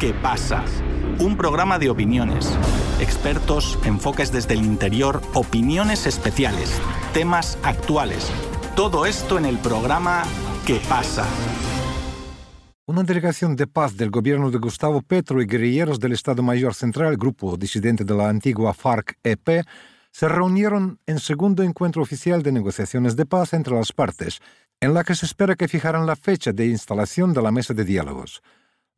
¿Qué pasa? Un programa de opiniones, expertos, enfoques desde el interior, opiniones especiales, temas actuales. Todo esto en el programa ¿Qué pasa? Una delegación de paz del gobierno de Gustavo Petro y guerrilleros del Estado Mayor Central, grupo disidente de la antigua FARC-EP, se reunieron en segundo encuentro oficial de negociaciones de paz entre las partes, en la que se espera que fijaran la fecha de instalación de la mesa de diálogos.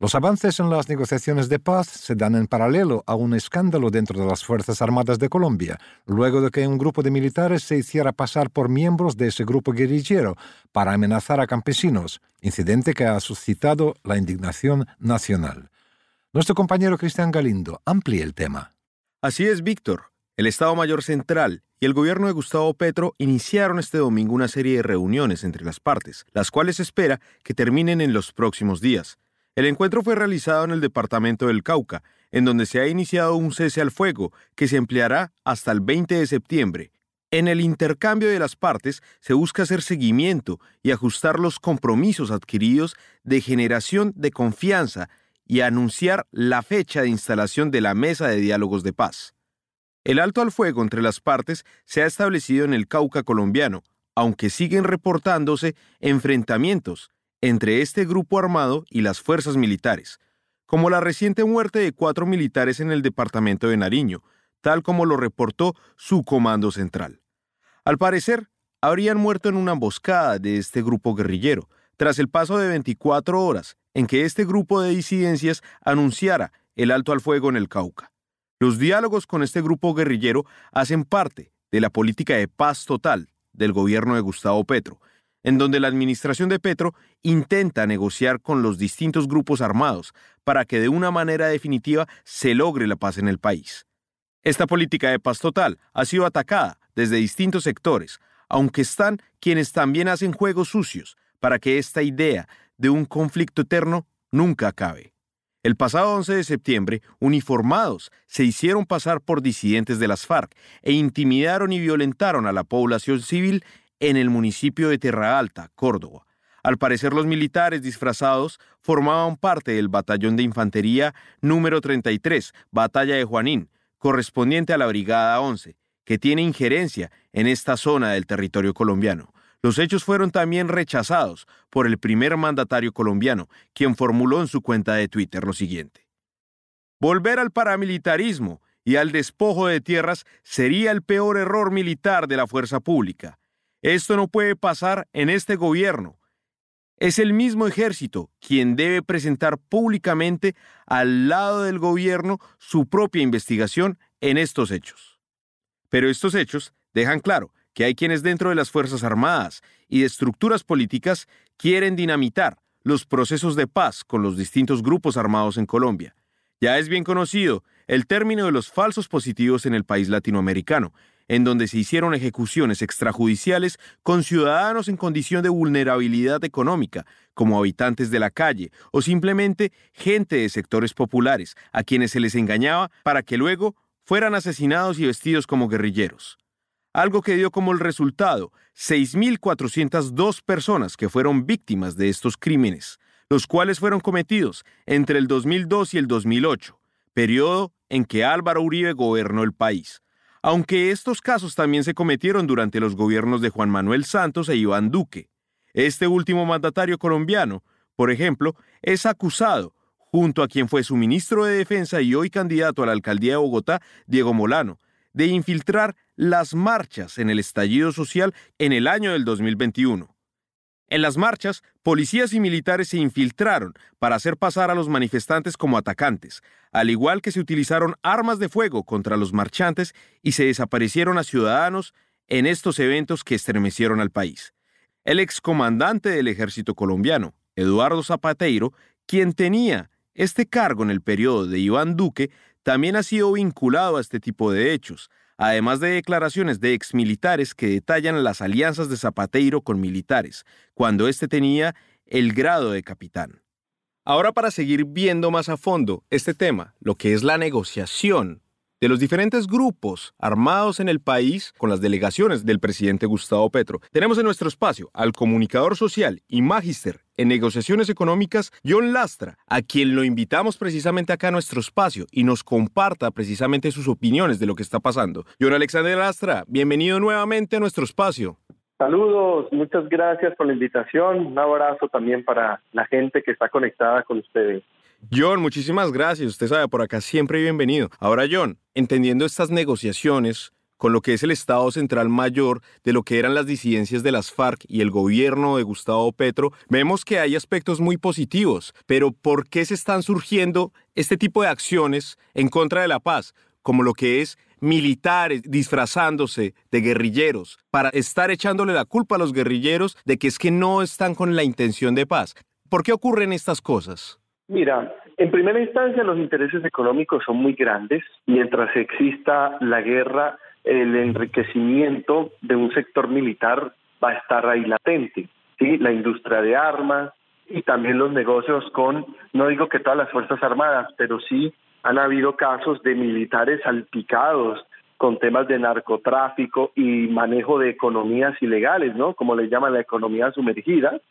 Los avances en las negociaciones de paz se dan en paralelo a un escándalo dentro de las Fuerzas Armadas de Colombia, luego de que un grupo de militares se hiciera pasar por miembros de ese grupo guerrillero para amenazar a campesinos, incidente que ha suscitado la indignación nacional. Nuestro compañero Cristian Galindo amplía el tema. Así es, Víctor. El Estado Mayor Central y el gobierno de Gustavo Petro iniciaron este domingo una serie de reuniones entre las partes, las cuales espera que terminen en los próximos días. El encuentro fue realizado en el departamento del Cauca, en donde se ha iniciado un cese al fuego que se empleará hasta el 20 de septiembre. En el intercambio de las partes se busca hacer seguimiento y ajustar los compromisos adquiridos de generación de confianza y anunciar la fecha de instalación de la mesa de diálogos de paz. El alto al fuego entre las partes se ha establecido en el Cauca colombiano, aunque siguen reportándose enfrentamientos entre este grupo armado y las fuerzas militares, como la reciente muerte de cuatro militares en el departamento de Nariño, tal como lo reportó su comando central. Al parecer, habrían muerto en una emboscada de este grupo guerrillero, tras el paso de 24 horas en que este grupo de disidencias anunciara el alto al fuego en el Cauca. Los diálogos con este grupo guerrillero hacen parte de la política de paz total del gobierno de Gustavo Petro, en donde la administración de Petro intenta negociar con los distintos grupos armados para que de una manera definitiva se logre la paz en el país. Esta política de paz total ha sido atacada desde distintos sectores, aunque están quienes también hacen juegos sucios para que esta idea de un conflicto eterno nunca acabe. El pasado 11 de septiembre, uniformados se hicieron pasar por disidentes de las FARC e intimidaron y violentaron a la población civil en el municipio de Terra Alta, Córdoba. Al parecer los militares disfrazados formaban parte del batallón de infantería número 33, Batalla de Juanín, correspondiente a la Brigada 11, que tiene injerencia en esta zona del territorio colombiano. Los hechos fueron también rechazados por el primer mandatario colombiano, quien formuló en su cuenta de Twitter lo siguiente. Volver al paramilitarismo y al despojo de tierras sería el peor error militar de la fuerza pública. Esto no puede pasar en este gobierno. Es el mismo ejército quien debe presentar públicamente al lado del gobierno su propia investigación en estos hechos. Pero estos hechos dejan claro que hay quienes dentro de las Fuerzas Armadas y de estructuras políticas quieren dinamitar los procesos de paz con los distintos grupos armados en Colombia. Ya es bien conocido el término de los falsos positivos en el país latinoamericano, en donde se hicieron ejecuciones extrajudiciales con ciudadanos en condición de vulnerabilidad económica, como habitantes de la calle o simplemente gente de sectores populares, a quienes se les engañaba para que luego fueran asesinados y vestidos como guerrilleros. Algo que dio como el resultado 6.402 personas que fueron víctimas de estos crímenes, los cuales fueron cometidos entre el 2002 y el 2008, periodo en que Álvaro Uribe gobernó el país aunque estos casos también se cometieron durante los gobiernos de Juan Manuel Santos e Iván Duque. Este último mandatario colombiano, por ejemplo, es acusado, junto a quien fue su ministro de Defensa y hoy candidato a la alcaldía de Bogotá, Diego Molano, de infiltrar las marchas en el estallido social en el año del 2021. En las marchas, policías y militares se infiltraron para hacer pasar a los manifestantes como atacantes, al igual que se utilizaron armas de fuego contra los marchantes y se desaparecieron a ciudadanos en estos eventos que estremecieron al país. El excomandante del ejército colombiano, Eduardo Zapateiro, quien tenía este cargo en el periodo de Iván Duque, también ha sido vinculado a este tipo de hechos, además de declaraciones de exmilitares que detallan las alianzas de Zapateiro con militares, cuando éste tenía el grado de capitán. Ahora para seguir viendo más a fondo este tema, lo que es la negociación de los diferentes grupos armados en el país con las delegaciones del presidente Gustavo Petro. Tenemos en nuestro espacio al comunicador social y magíster en negociaciones económicas, John Lastra, a quien lo invitamos precisamente acá a nuestro espacio y nos comparta precisamente sus opiniones de lo que está pasando. John Alexander Lastra, bienvenido nuevamente a nuestro espacio. Saludos, muchas gracias por la invitación. Un abrazo también para la gente que está conectada con ustedes. John, muchísimas gracias. Usted sabe, por acá siempre bienvenido. Ahora, John, entendiendo estas negociaciones con lo que es el Estado Central Mayor de lo que eran las disidencias de las FARC y el gobierno de Gustavo Petro, vemos que hay aspectos muy positivos, pero ¿por qué se están surgiendo este tipo de acciones en contra de la paz? como lo que es militares disfrazándose de guerrilleros para estar echándole la culpa a los guerrilleros de que es que no están con la intención de paz. ¿Por qué ocurren estas cosas? Mira, en primera instancia los intereses económicos son muy grandes. Mientras exista la guerra, el enriquecimiento de un sector militar va a estar ahí latente. ¿sí? La industria de armas y también los negocios con, no digo que todas las Fuerzas Armadas, pero sí han habido casos de militares salpicados con temas de narcotráfico y manejo de economías ilegales, ¿no? Como le llaman la economía sumergida,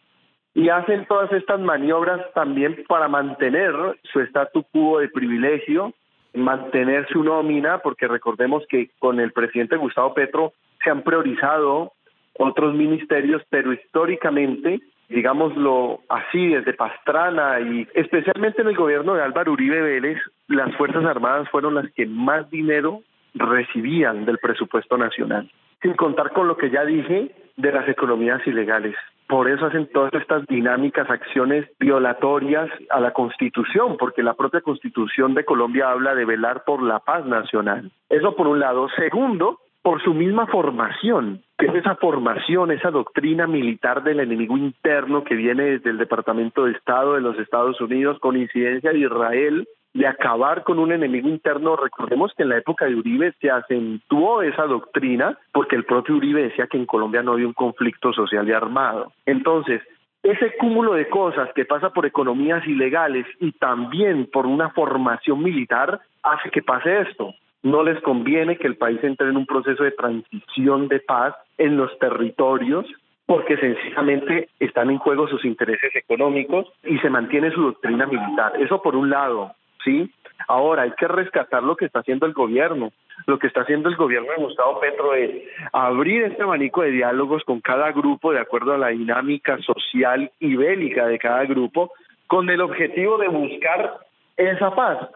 y hacen todas estas maniobras también para mantener su statu quo de privilegio, mantener su nómina, porque recordemos que con el presidente Gustavo Petro se han priorizado otros ministerios, pero históricamente, digámoslo así, desde Pastrana y especialmente en el gobierno de Álvaro Uribe Vélez, las Fuerzas Armadas fueron las que más dinero recibían del presupuesto nacional, sin contar con lo que ya dije de las economías ilegales. Por eso hacen todas estas dinámicas, acciones violatorias a la Constitución, porque la propia Constitución de Colombia habla de velar por la paz nacional. Eso por un lado. Segundo, por su misma formación, que es esa formación, esa doctrina militar del enemigo interno que viene desde el Departamento de Estado de los Estados Unidos con incidencia de Israel, de acabar con un enemigo interno. Recordemos que en la época de Uribe se acentuó esa doctrina porque el propio Uribe decía que en Colombia no había un conflicto social y armado. Entonces, ese cúmulo de cosas que pasa por economías ilegales y también por una formación militar hace que pase esto. No les conviene que el país entre en un proceso de transición de paz en los territorios porque sencillamente están en juego sus intereses económicos y se mantiene su doctrina militar. Eso por un lado. ¿Sí? Ahora hay que rescatar lo que está haciendo el gobierno. Lo que está haciendo el gobierno de Gustavo Petro es abrir este abanico de diálogos con cada grupo de acuerdo a la dinámica social y bélica de cada grupo, con el objetivo de buscar esa paz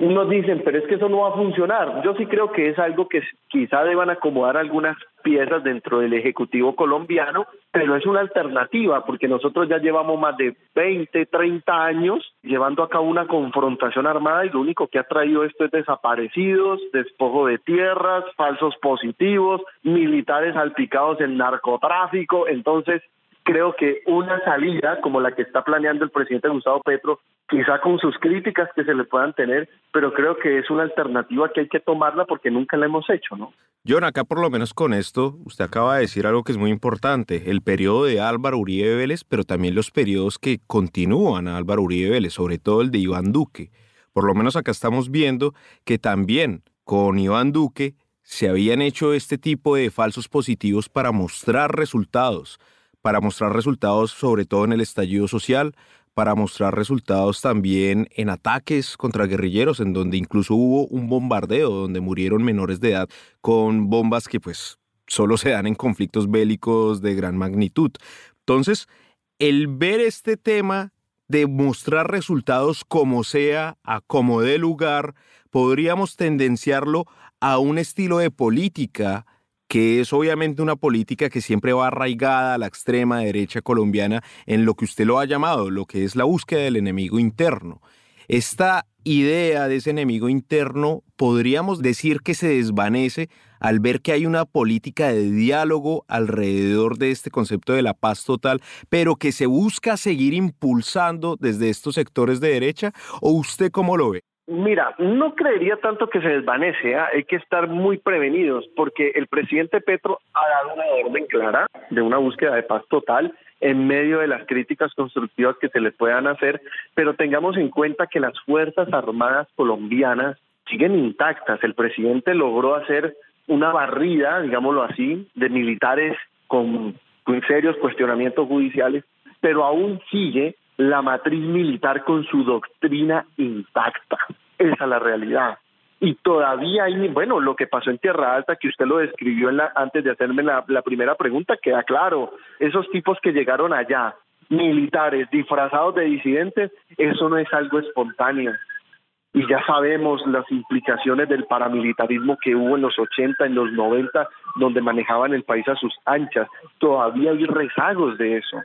unos dicen, pero es que eso no va a funcionar. Yo sí creo que es algo que quizá deban acomodar algunas piezas dentro del Ejecutivo colombiano, pero es una alternativa porque nosotros ya llevamos más de 20, 30 años llevando a cabo una confrontación armada y lo único que ha traído esto es desaparecidos, despojo de tierras, falsos positivos, militares salpicados en narcotráfico. Entonces, creo que una salida como la que está planeando el presidente Gustavo Petro, quizá con sus críticas que se le puedan tener, pero creo que es una alternativa que hay que tomarla porque nunca la hemos hecho, ¿no? John, acá por lo menos con esto, usted acaba de decir algo que es muy importante, el periodo de Álvaro Uribe Vélez, pero también los periodos que continúan a Álvaro Uribe Vélez, sobre todo el de Iván Duque. Por lo menos acá estamos viendo que también con Iván Duque se habían hecho este tipo de falsos positivos para mostrar resultados para mostrar resultados sobre todo en el estallido social, para mostrar resultados también en ataques contra guerrilleros, en donde incluso hubo un bombardeo donde murieron menores de edad con bombas que pues solo se dan en conflictos bélicos de gran magnitud. Entonces, el ver este tema de mostrar resultados como sea, a como dé lugar, podríamos tendenciarlo a un estilo de política que es obviamente una política que siempre va arraigada a la extrema derecha colombiana en lo que usted lo ha llamado, lo que es la búsqueda del enemigo interno. Esta idea de ese enemigo interno podríamos decir que se desvanece al ver que hay una política de diálogo alrededor de este concepto de la paz total, pero que se busca seguir impulsando desde estos sectores de derecha, ¿o usted cómo lo ve? Mira, no creería tanto que se desvanece, ¿ah? hay que estar muy prevenidos porque el presidente Petro ha dado una orden clara de una búsqueda de paz total en medio de las críticas constructivas que se le puedan hacer, pero tengamos en cuenta que las Fuerzas Armadas colombianas siguen intactas. El presidente logró hacer una barrida, digámoslo así, de militares con, con serios cuestionamientos judiciales, pero aún sigue la matriz militar con su doctrina intacta. Esa es la realidad. Y todavía hay, bueno, lo que pasó en Tierra Alta, que usted lo describió en la, antes de hacerme la, la primera pregunta, queda claro. Esos tipos que llegaron allá, militares disfrazados de disidentes, eso no es algo espontáneo. Y ya sabemos las implicaciones del paramilitarismo que hubo en los 80, en los 90, donde manejaban el país a sus anchas. Todavía hay rezagos de eso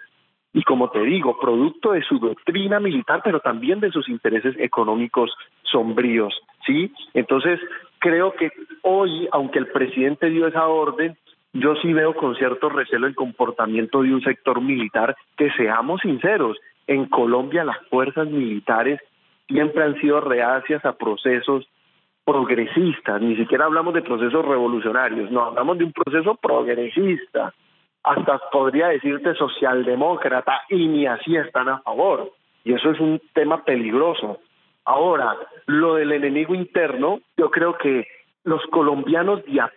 y como te digo, producto de su doctrina militar, pero también de sus intereses económicos sombríos, ¿sí? Entonces, creo que hoy, aunque el presidente dio esa orden, yo sí veo con cierto recelo el comportamiento de un sector militar que seamos sinceros, en Colombia las fuerzas militares siempre han sido reacias a procesos progresistas, ni siquiera hablamos de procesos revolucionarios, no, hablamos de un proceso progresista, hasta podría decirte socialdemócrata, y ni así están a favor. Y eso es un tema peligroso. Ahora, lo del enemigo interno, yo creo que los colombianos de a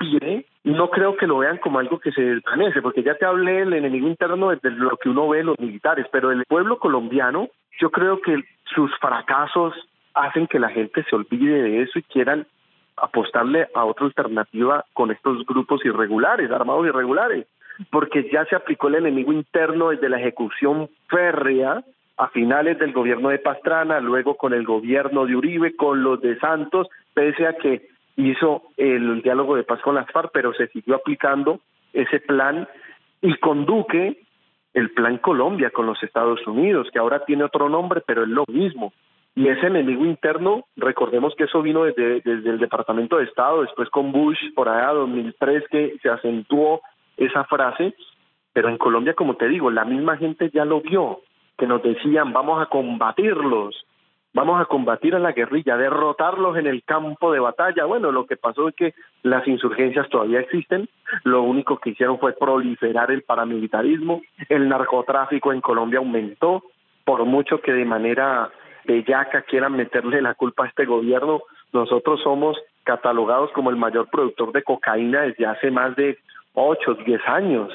no creo que lo vean como algo que se desvanece, porque ya te hablé del enemigo interno desde lo que uno ve los militares, pero el pueblo colombiano, yo creo que sus fracasos hacen que la gente se olvide de eso y quieran apostarle a otra alternativa con estos grupos irregulares, armados irregulares porque ya se aplicó el enemigo interno desde la ejecución férrea a finales del gobierno de Pastrana, luego con el gobierno de Uribe, con los de Santos, pese a que hizo el diálogo de paz con las FARC, pero se siguió aplicando ese plan y con el plan Colombia con los Estados Unidos, que ahora tiene otro nombre, pero es lo mismo. Y ese enemigo interno, recordemos que eso vino desde, desde el Departamento de Estado, después con Bush por allá 2003 que se acentuó esa frase, pero en Colombia, como te digo, la misma gente ya lo vio, que nos decían, vamos a combatirlos, vamos a combatir a la guerrilla, derrotarlos en el campo de batalla. Bueno, lo que pasó es que las insurgencias todavía existen, lo único que hicieron fue proliferar el paramilitarismo, el narcotráfico en Colombia aumentó, por mucho que de manera bellaca quieran meterle la culpa a este gobierno, nosotros somos catalogados como el mayor productor de cocaína desde hace más de 8, 10 años.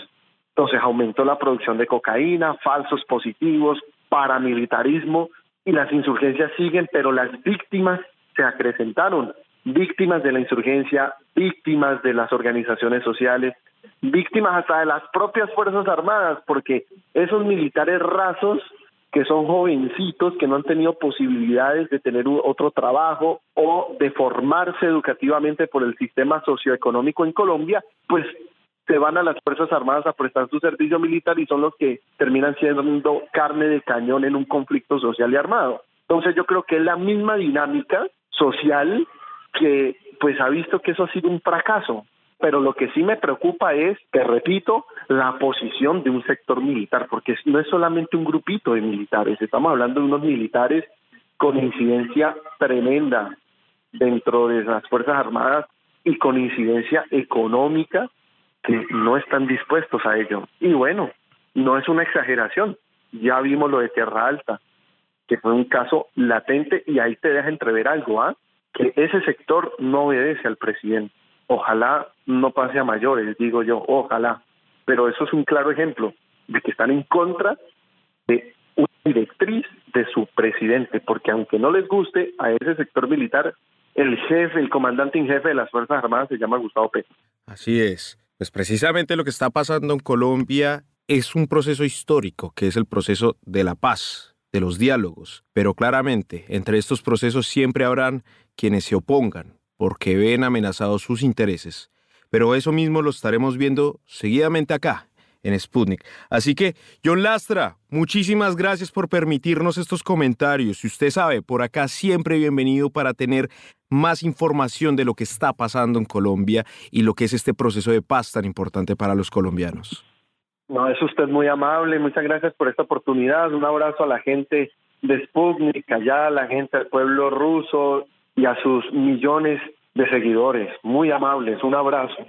Entonces aumentó la producción de cocaína, falsos positivos, paramilitarismo y las insurgencias siguen, pero las víctimas se acrecentaron. Víctimas de la insurgencia, víctimas de las organizaciones sociales, víctimas hasta de las propias Fuerzas Armadas, porque esos militares rasos que son jovencitos que no han tenido posibilidades de tener otro trabajo o de formarse educativamente por el sistema socioeconómico en Colombia, pues se van a las Fuerzas Armadas a prestar su servicio militar y son los que terminan siendo carne de cañón en un conflicto social y armado. Entonces yo creo que es la misma dinámica social que pues ha visto que eso ha sido un fracaso. Pero lo que sí me preocupa es, te repito, la posición de un sector militar, porque no es solamente un grupito de militares, estamos hablando de unos militares con incidencia tremenda dentro de las Fuerzas Armadas y con incidencia económica que no están dispuestos a ello. Y bueno, no es una exageración. Ya vimos lo de Tierra Alta, que fue un caso latente y ahí te deja entrever algo, ¿ah? Que ese sector no obedece al presidente. Ojalá no pase a mayores, digo yo, ojalá. Pero eso es un claro ejemplo de que están en contra de una directriz de su presidente, porque aunque no les guste a ese sector militar, el jefe, el comandante en jefe de las Fuerzas Armadas se llama Gustavo Petro. Así es. Pues precisamente lo que está pasando en Colombia es un proceso histórico, que es el proceso de la paz, de los diálogos. Pero claramente, entre estos procesos siempre habrán quienes se opongan, porque ven amenazados sus intereses. Pero eso mismo lo estaremos viendo seguidamente acá, en Sputnik. Así que, John Lastra, muchísimas gracias por permitirnos estos comentarios. Y usted sabe, por acá siempre bienvenido para tener más información de lo que está pasando en Colombia y lo que es este proceso de paz tan importante para los colombianos. No, es usted muy amable, muchas gracias por esta oportunidad. Un abrazo a la gente de Sputnik, allá a la gente del pueblo ruso y a sus millones de seguidores. Muy amables, un abrazo.